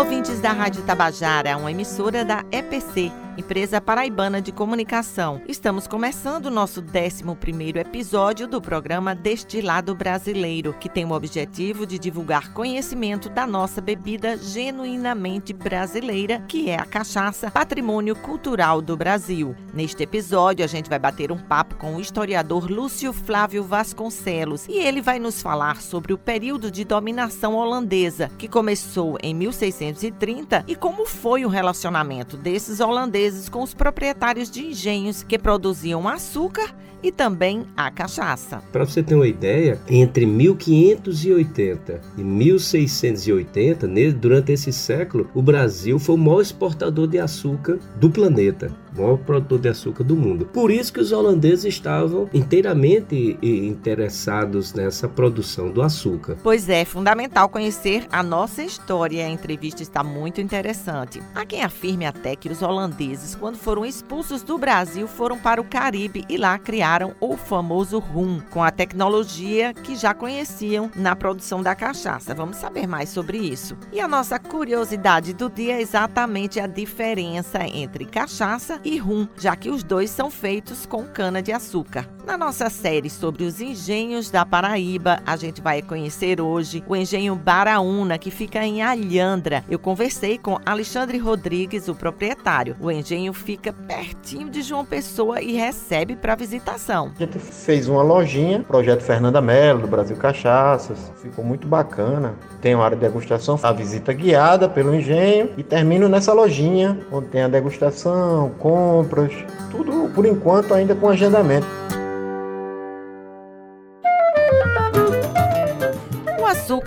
Ouvintes da Rádio Tabajara, uma emissora da EPC empresa paraibana de comunicação. Estamos começando o nosso 11º episódio do programa Destilado Brasileiro, que tem o objetivo de divulgar conhecimento da nossa bebida genuinamente brasileira, que é a cachaça, patrimônio cultural do Brasil. Neste episódio, a gente vai bater um papo com o historiador Lúcio Flávio Vasconcelos e ele vai nos falar sobre o período de dominação holandesa, que começou em 1630 e como foi o relacionamento desses holandeses com os proprietários de engenhos que produziam açúcar e também a cachaça. Para você ter uma ideia, entre 1580 e 1680, durante esse século, o Brasil foi o maior exportador de açúcar do planeta maior produtor de açúcar do mundo. Por isso que os holandeses estavam inteiramente interessados nessa produção do açúcar. Pois é, fundamental conhecer a nossa história. A entrevista está muito interessante. Há quem afirme até que os holandeses, quando foram expulsos do Brasil, foram para o Caribe e lá criaram o famoso rum, com a tecnologia que já conheciam na produção da cachaça. Vamos saber mais sobre isso. E a nossa curiosidade do dia é exatamente a diferença entre cachaça e rum, já que os dois são feitos com cana-de-açúcar. Na nossa série sobre os engenhos da Paraíba, a gente vai conhecer hoje o engenho Baraúna, que fica em Alhandra. Eu conversei com Alexandre Rodrigues, o proprietário. O engenho fica pertinho de João Pessoa e recebe para visitação. A gente fez uma lojinha, projeto Fernanda Mello, do Brasil Cachaças. Ficou muito bacana. Tem uma área de degustação, a visita guiada pelo engenho e termino nessa lojinha, onde tem a degustação, compras, tudo por enquanto ainda com agendamento.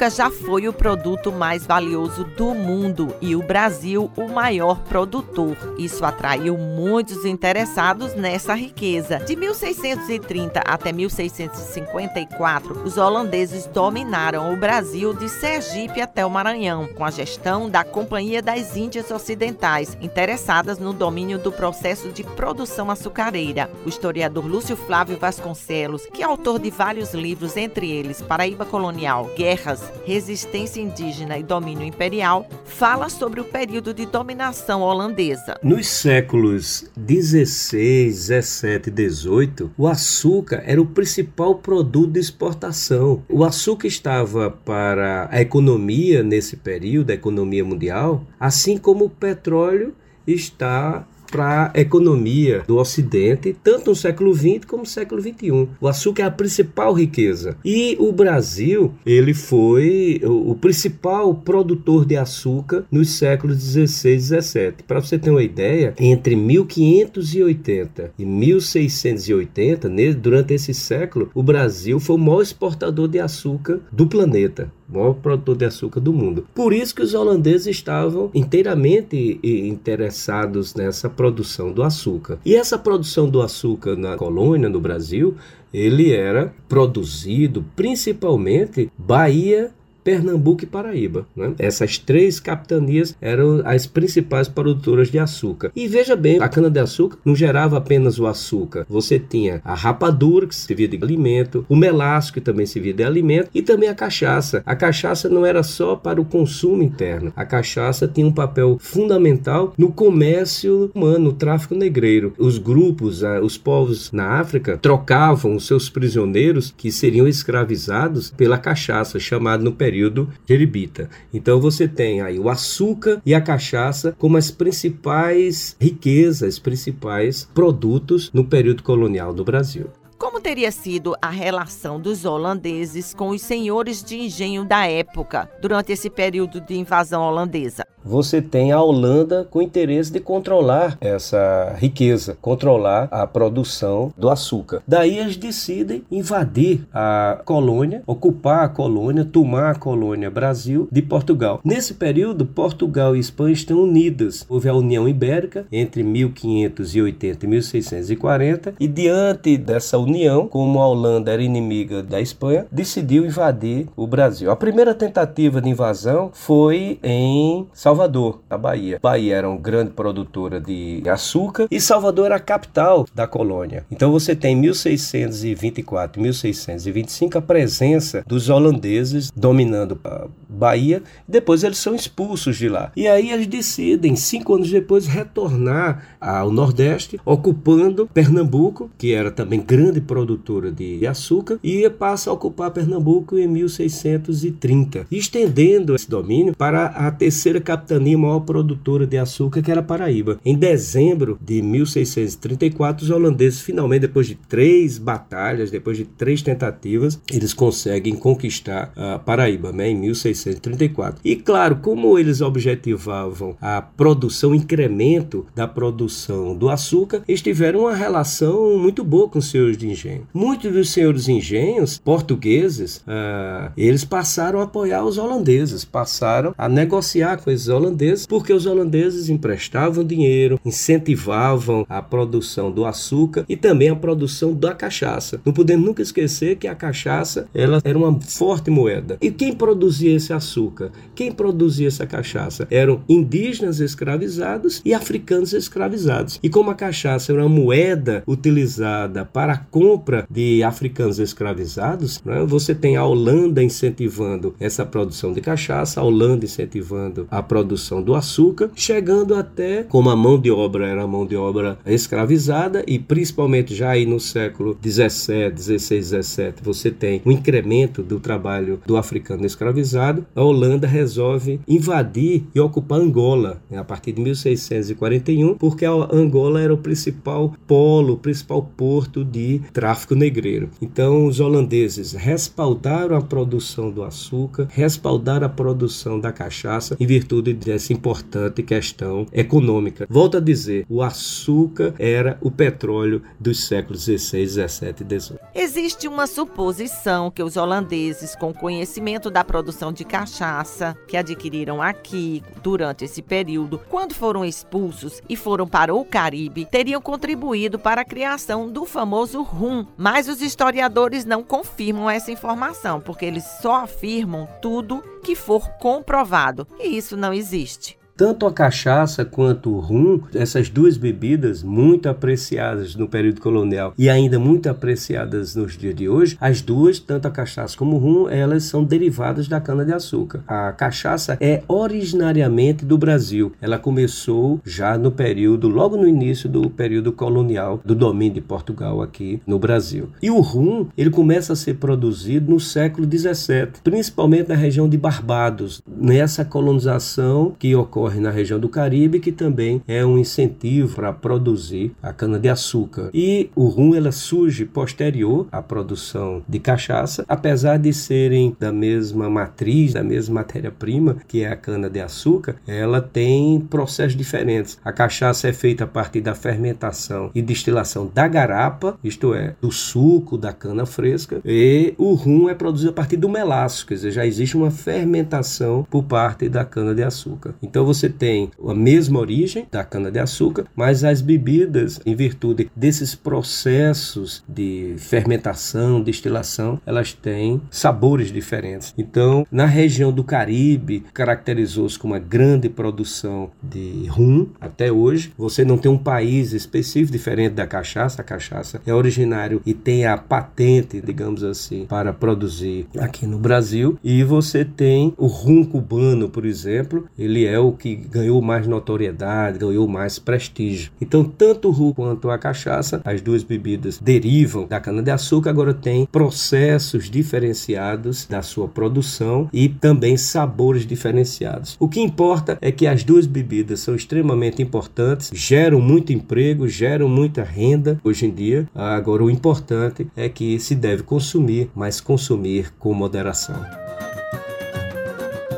Já foi o produto mais valioso do mundo e o Brasil o maior produtor. Isso atraiu muitos interessados nessa riqueza. De 1630 até 1654, os holandeses dominaram o Brasil de Sergipe até o Maranhão, com a gestão da Companhia das Índias Ocidentais, interessadas no domínio do processo de produção açucareira. O historiador Lúcio Flávio Vasconcelos, que é autor de vários livros, entre eles Paraíba Colonial, Guerras, resistência indígena e domínio imperial, fala sobre o período de dominação holandesa. Nos séculos 16, 17 e 18, o açúcar era o principal produto de exportação. O açúcar estava para a economia nesse período, a economia mundial, assim como o petróleo está para a economia do Ocidente, tanto no século XX como no século XXI. O açúcar é a principal riqueza. E o Brasil, ele foi o principal produtor de açúcar nos séculos 16 e 17. Para você ter uma ideia, entre 1580 e 1680, durante esse século, o Brasil foi o maior exportador de açúcar do planeta maior produtor de açúcar do mundo. Por isso que os holandeses estavam inteiramente interessados nessa produção do açúcar. E essa produção do açúcar na colônia, no Brasil, ele era produzido principalmente Bahia Pernambuco e Paraíba. Né? Essas três capitanias eram as principais produtoras de açúcar. E veja bem, a cana-de-açúcar não gerava apenas o açúcar. Você tinha a rapadura, que servia de alimento, o melaço, que também servia de alimento, e também a cachaça. A cachaça não era só para o consumo interno. A cachaça tinha um papel fundamental no comércio humano, no tráfico negreiro. Os grupos, os povos na África, trocavam os seus prisioneiros que seriam escravizados pela cachaça, chamada no período período jeribita. Então você tem aí o açúcar e a cachaça como as principais riquezas, principais produtos no período colonial do Brasil. Como teria sido a relação dos holandeses com os senhores de engenho da época durante esse período de invasão holandesa? Você tem a Holanda com interesse de controlar essa riqueza, controlar a produção do açúcar. Daí eles decidem invadir a colônia, ocupar a colônia, tomar a colônia Brasil de Portugal. Nesse período, Portugal e Espanha estão unidas. Houve a União Ibérica entre 1580 e 1640 e diante dessa união União, como a Holanda era inimiga da Espanha, decidiu invadir o Brasil. A primeira tentativa de invasão foi em, Salvador, a Bahia. Bahia era uma grande produtora de açúcar e Salvador era a capital da colônia. Então você tem 1624, 1625 a presença dos holandeses dominando a Bahia, depois eles são expulsos de lá. E aí eles decidem, cinco anos depois, retornar ao Nordeste, ocupando Pernambuco, que era também grande produtora de açúcar, e passa a ocupar Pernambuco em 1630, estendendo esse domínio para a terceira capitania maior produtora de açúcar, que era Paraíba. Em dezembro de 1634, os holandeses finalmente, depois de três batalhas, depois de três tentativas, eles conseguem conquistar a Paraíba, né, em 1634. E claro, como eles objetivavam a produção, incremento da produção do açúcar, eles tiveram uma relação muito boa com de engenho. Muitos dos senhores engenhos portugueses, uh, eles passaram a apoiar os holandeses, passaram a negociar com esses holandeses, porque os holandeses emprestavam dinheiro, incentivavam a produção do açúcar e também a produção da cachaça. Não podemos nunca esquecer que a cachaça ela era uma forte moeda. E quem produzia esse açúcar? Quem produzia essa cachaça? Eram indígenas escravizados e africanos escravizados. E como a cachaça era uma moeda utilizada para a compra de africanos escravizados, né, você tem a Holanda incentivando essa produção de cachaça, a Holanda incentivando a produção do açúcar, chegando até, como a mão de obra era mão de obra escravizada e principalmente já aí no século 17, 16, 17, você tem um incremento do trabalho do africano escravizado, a Holanda resolve invadir e ocupar Angola né, a partir de 1641, porque a Angola era o principal polo, o principal porto de tráfico negreiro. Então os holandeses respaldaram a produção do açúcar, respaldaram a produção da cachaça em virtude dessa importante questão econômica. Volto a dizer, o açúcar era o petróleo dos séculos 16, 17 e 18. Existe uma suposição que os holandeses, com conhecimento da produção de cachaça que adquiriram aqui durante esse período, quando foram expulsos e foram para o Caribe, teriam contribuído para a criação do famoso rum. Mas os historiadores não confirmam essa informação, porque eles só afirmam tudo que for comprovado, e isso não existe. Tanto a cachaça quanto o rum, essas duas bebidas muito apreciadas no período colonial e ainda muito apreciadas nos dias de hoje, as duas, tanto a cachaça como o rum, elas são derivadas da cana-de-açúcar. A cachaça é originariamente do Brasil. Ela começou já no período, logo no início do período colonial do domínio de Portugal aqui no Brasil. E o rum, ele começa a ser produzido no século 17, principalmente na região de Barbados, nessa colonização que ocorre ocorre na região do Caribe, que também é um incentivo para produzir a cana-de-açúcar. E o rum ela surge posterior à produção de cachaça, apesar de serem da mesma matriz, da mesma matéria-prima, que é a cana-de-açúcar, ela tem processos diferentes. A cachaça é feita a partir da fermentação e destilação da garapa, isto é, do suco da cana fresca, e o rum é produzido a partir do melaço, quer dizer, já existe uma fermentação por parte da cana-de-açúcar. Então você tem a mesma origem da cana-de-açúcar, mas as bebidas, em virtude desses processos de fermentação, destilação, elas têm sabores diferentes. Então, na região do Caribe, caracterizou-se com uma grande produção de rum até hoje. Você não tem um país específico diferente da cachaça. A cachaça é originário e tem a patente, digamos assim, para produzir aqui no Brasil. E você tem o rum cubano, por exemplo, ele é o que ganhou mais notoriedade, ganhou mais prestígio. Então, tanto o rum quanto a cachaça, as duas bebidas derivam da cana-de-açúcar, agora tem processos diferenciados da sua produção e também sabores diferenciados. O que importa é que as duas bebidas são extremamente importantes, geram muito emprego, geram muita renda hoje em dia. Agora, o importante é que se deve consumir, mas consumir com moderação.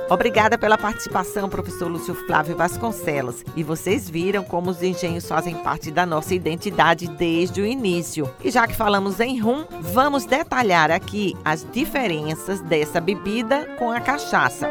Obrigada pela participação, professor Lúcio Flávio Vasconcelos. E vocês viram como os engenhos fazem parte da nossa identidade desde o início. E já que falamos em rum, vamos detalhar aqui as diferenças dessa bebida com a cachaça.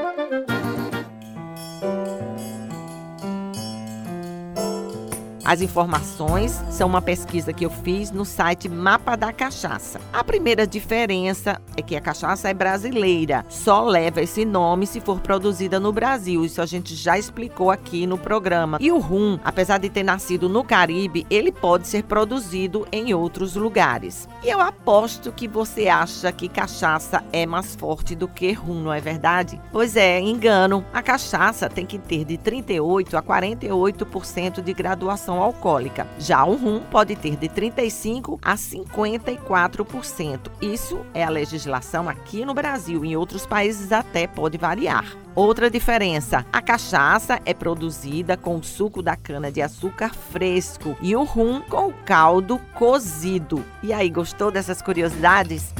As informações são uma pesquisa que eu fiz no site Mapa da Cachaça. A primeira diferença é que a cachaça é brasileira, só leva esse nome se for produzida no Brasil. Isso a gente já explicou aqui no programa. E o rum, apesar de ter nascido no Caribe, ele pode ser produzido em outros lugares. E eu aposto que você acha que cachaça é mais forte do que rum, não é verdade? Pois é, engano. A cachaça tem que ter de 38 a 48% de graduação alcoólica. Já o rum pode ter de 35 a 54%. Isso é a legislação aqui no Brasil. Em outros países até pode variar. Outra diferença: a cachaça é produzida com o suco da cana-de-açúcar fresco e o rum com o caldo cozido. E aí, gostou dessas curiosidades?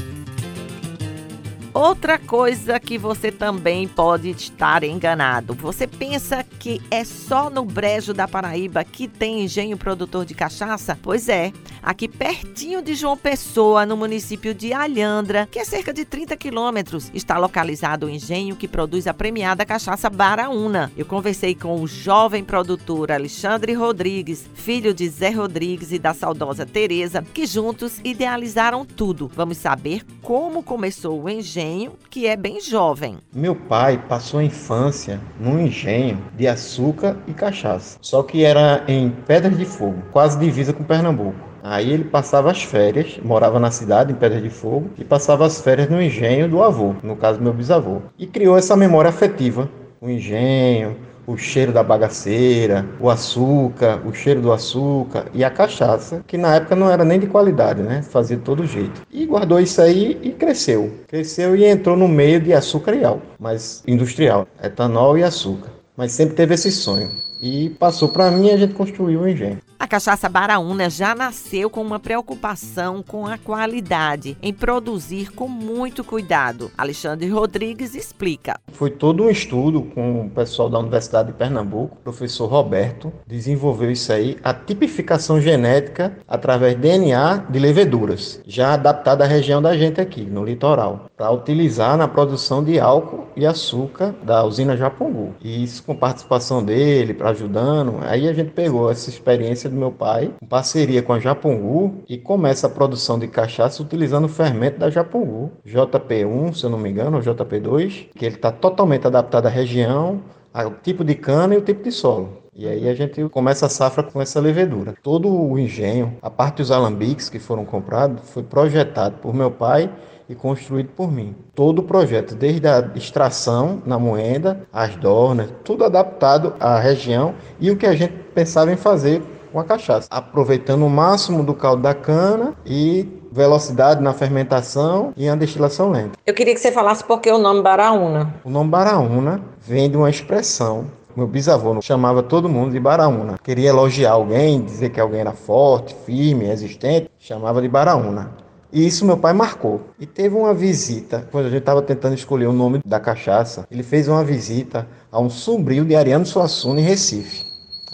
Outra coisa que você também pode estar enganado. Você pensa que é só no Brejo da Paraíba que tem engenho produtor de cachaça? Pois é, aqui pertinho de João Pessoa, no município de Alhandra, que é cerca de 30 quilômetros, está localizado o engenho que produz a premiada cachaça Baraúna. Eu conversei com o jovem produtor Alexandre Rodrigues, filho de Zé Rodrigues e da saudosa Tereza, que juntos idealizaram tudo. Vamos saber como começou o engenho engenho que é bem jovem. Meu pai passou a infância num engenho de açúcar e cachaça, só que era em Pedras de Fogo, quase divisa com Pernambuco. Aí ele passava as férias, morava na cidade, em Pedras de Fogo, e passava as férias no engenho do avô, no caso meu bisavô. E criou essa memória afetiva, o engenho, o cheiro da bagaceira, o açúcar, o cheiro do açúcar e a cachaça, que na época não era nem de qualidade, né? Fazia de todo jeito. E guardou isso aí e cresceu. Cresceu e entrou no meio de açúcar e álcool, mas industrial, etanol e açúcar. Mas sempre teve esse sonho. E passou para mim e a gente construiu o engenho. A cachaça Baraúna já nasceu com uma preocupação com a qualidade, em produzir com muito cuidado. Alexandre Rodrigues explica. Foi todo um estudo com o pessoal da Universidade de Pernambuco, o professor Roberto, desenvolveu isso aí, a tipificação genética através de DNA de leveduras, já adaptada à região da gente aqui, no litoral, para utilizar na produção de álcool e açúcar da usina Japongu. E isso com participação dele, ajudando, aí a gente pegou essa experiência do meu pai, em parceria com a Japongu, e começa a produção de cachaça utilizando o fermento da Japongu, JP1, se eu não me engano, ou JP2, que ele está totalmente adaptado à região, ao tipo de cana e o tipo de solo. E aí a gente começa a safra com essa levedura. Todo o engenho, a parte dos alambiques que foram comprados, foi projetado por meu pai e construído por mim. Todo o projeto, desde a extração na moenda, as dornas, tudo adaptado à região e o que a gente pensava em fazer com a cachaça, aproveitando o máximo do caldo da cana e velocidade na fermentação e a destilação lenta. Eu queria que você falasse por que o nome Baraúna. O nome Baraúna vem de uma expressão meu bisavô chamava todo mundo de Baraúna. Queria elogiar alguém, dizer que alguém era forte, firme, resistente, chamava de Baraúna. E isso meu pai marcou. E teve uma visita, quando a gente estava tentando escolher o nome da cachaça, ele fez uma visita a um sobrinho de Ariano Suassuna em Recife.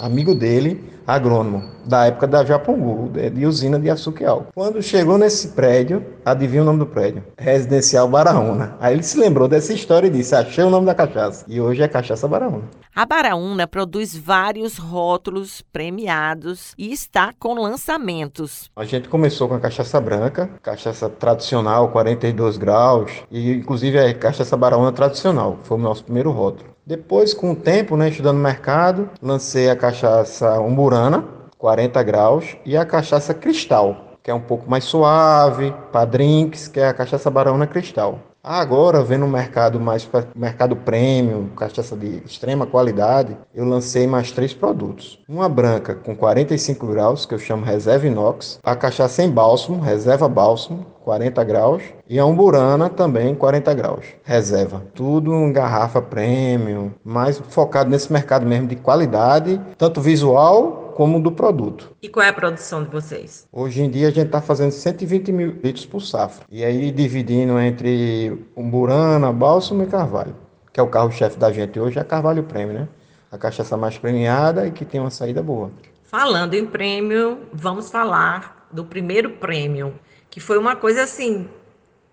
Amigo dele, agrônomo, da época da Japongu, de usina de açúcar e álcool. Quando chegou nesse prédio, adivinha o nome do prédio? Residencial Baraúna. Aí ele se lembrou dessa história e disse: Achei o nome da cachaça. E hoje é Cachaça Baraúna. A Baraúna produz vários rótulos premiados e está com lançamentos. A gente começou com a cachaça branca, cachaça tradicional, 42 graus, e inclusive é cachaça Baraúna tradicional, foi o nosso primeiro rótulo. Depois, com o tempo, né, estudando mercado, lancei a cachaça umburana, 40 graus, e a cachaça cristal, que é um pouco mais suave, para drinks, que é a cachaça Baraúna cristal. Agora, vendo o mercado mais mercado premium, cachaça de extrema qualidade, eu lancei mais três produtos. Uma branca com 45 graus, que eu chamo Reserva Inox, a cachaça em bálsamo, Reserva Bálsamo, 40 graus, e a umburana também 40 graus, reserva. Tudo em garrafa premium, mais focado nesse mercado mesmo de qualidade, tanto visual como do produto. E qual é a produção de vocês? Hoje em dia a gente está fazendo 120 mil litros por safra. E aí dividindo entre Umburana, Bálsamo e Carvalho, que é o carro-chefe da gente hoje, é a Carvalho Prêmio, né? A cachaça mais premiada e que tem uma saída boa. Falando em prêmio, vamos falar do primeiro prêmio, que foi uma coisa assim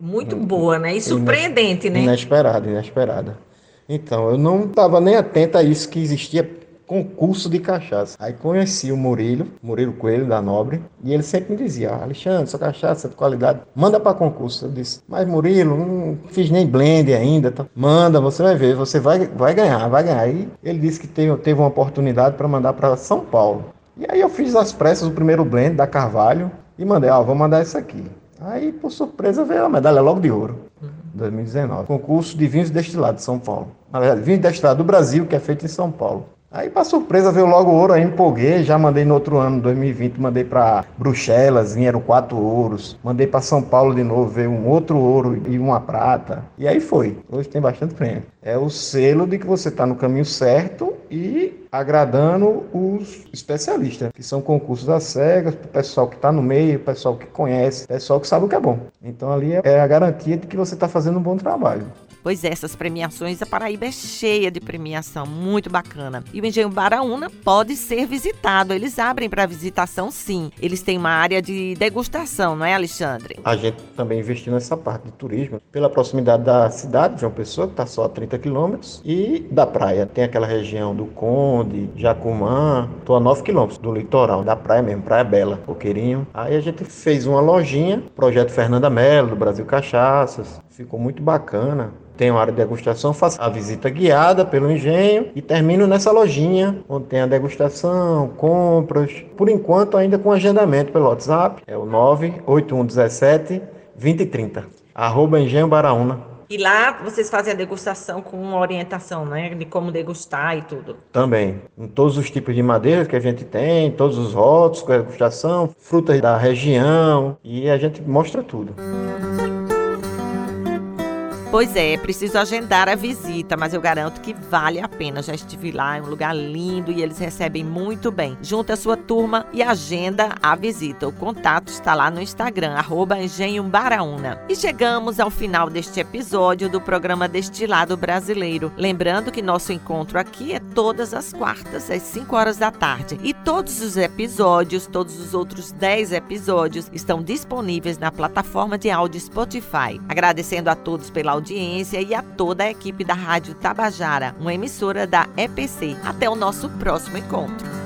muito hum, boa, né? E surpreendente, né? Inesperada, inesperada. Então, eu não estava nem atenta a isso que existia concurso de cachaça. Aí conheci o Murilo, Murilo Coelho da Nobre, e ele sempre me dizia: Alexandre, sua cachaça é de qualidade, manda para concurso. Eu disse: Mas Murilo, não fiz nem blend ainda. Tá? Manda, você vai ver, você vai, vai ganhar, vai ganhar. E ele disse que teve, teve uma oportunidade para mandar para São Paulo. E aí eu fiz às pressas o primeiro blend da Carvalho e mandei: Ó, vou mandar isso aqui. Aí, por surpresa, veio a medalha logo de ouro. 2019. Concurso de vinhos destilados de São Paulo. Na verdade, vinho destilado do Brasil, que é feito em São Paulo. Aí, para surpresa, veio logo o ouro, aí empolguei, já mandei no outro ano, 2020, mandei para Bruxelas, vieram quatro ouros. Mandei para São Paulo de novo, veio um outro ouro e uma prata. E aí foi. Hoje tem bastante prêmio. É o selo de que você está no caminho certo e agradando os especialistas, que são concursos às cegas, o pessoal que está no meio, o pessoal que conhece, o pessoal que sabe o que é bom. Então ali é a garantia de que você está fazendo um bom trabalho. Pois é, essas premiações, a Paraíba é cheia de premiação, muito bacana. E o Engenho Baraúna pode ser visitado. Eles abrem para visitação, sim. Eles têm uma área de degustação, não é, Alexandre? A gente também investiu nessa parte de turismo, pela proximidade da cidade de João Pessoa, que está só a 30 quilômetros, e da praia. Tem aquela região do Conde, Jacumã, estou a 9 quilômetros do litoral, da praia mesmo, Praia Bela, Coqueirinho. Aí a gente fez uma lojinha, projeto Fernanda Mello, do Brasil Cachaças. Ficou muito bacana tem uma área de degustação, faço a visita guiada pelo engenho e termino nessa lojinha, onde tem a degustação, compras. Por enquanto, ainda com agendamento pelo WhatsApp, é o 98117 2030, arroba Engenho Baraúna. E lá vocês fazem a degustação com uma orientação, né? De como degustar e tudo. Também. Em todos os tipos de madeiras que a gente tem, todos os rótulos com a degustação, frutas da região, e a gente mostra tudo. Pois é, preciso agendar a visita, mas eu garanto que vale a pena. Já estive lá, é um lugar lindo e eles recebem muito bem. Junta a sua turma e agenda a visita. O contato está lá no Instagram, arroba Baraúna. E chegamos ao final deste episódio do programa Destilado Brasileiro. Lembrando que nosso encontro aqui é todas as quartas, às 5 horas da tarde. E todos os episódios, todos os outros 10 episódios, estão disponíveis na plataforma de áudio Spotify. Agradecendo a todos pela audiência e a toda a equipe da Rádio Tabajara, uma emissora da EPC. Até o nosso próximo encontro.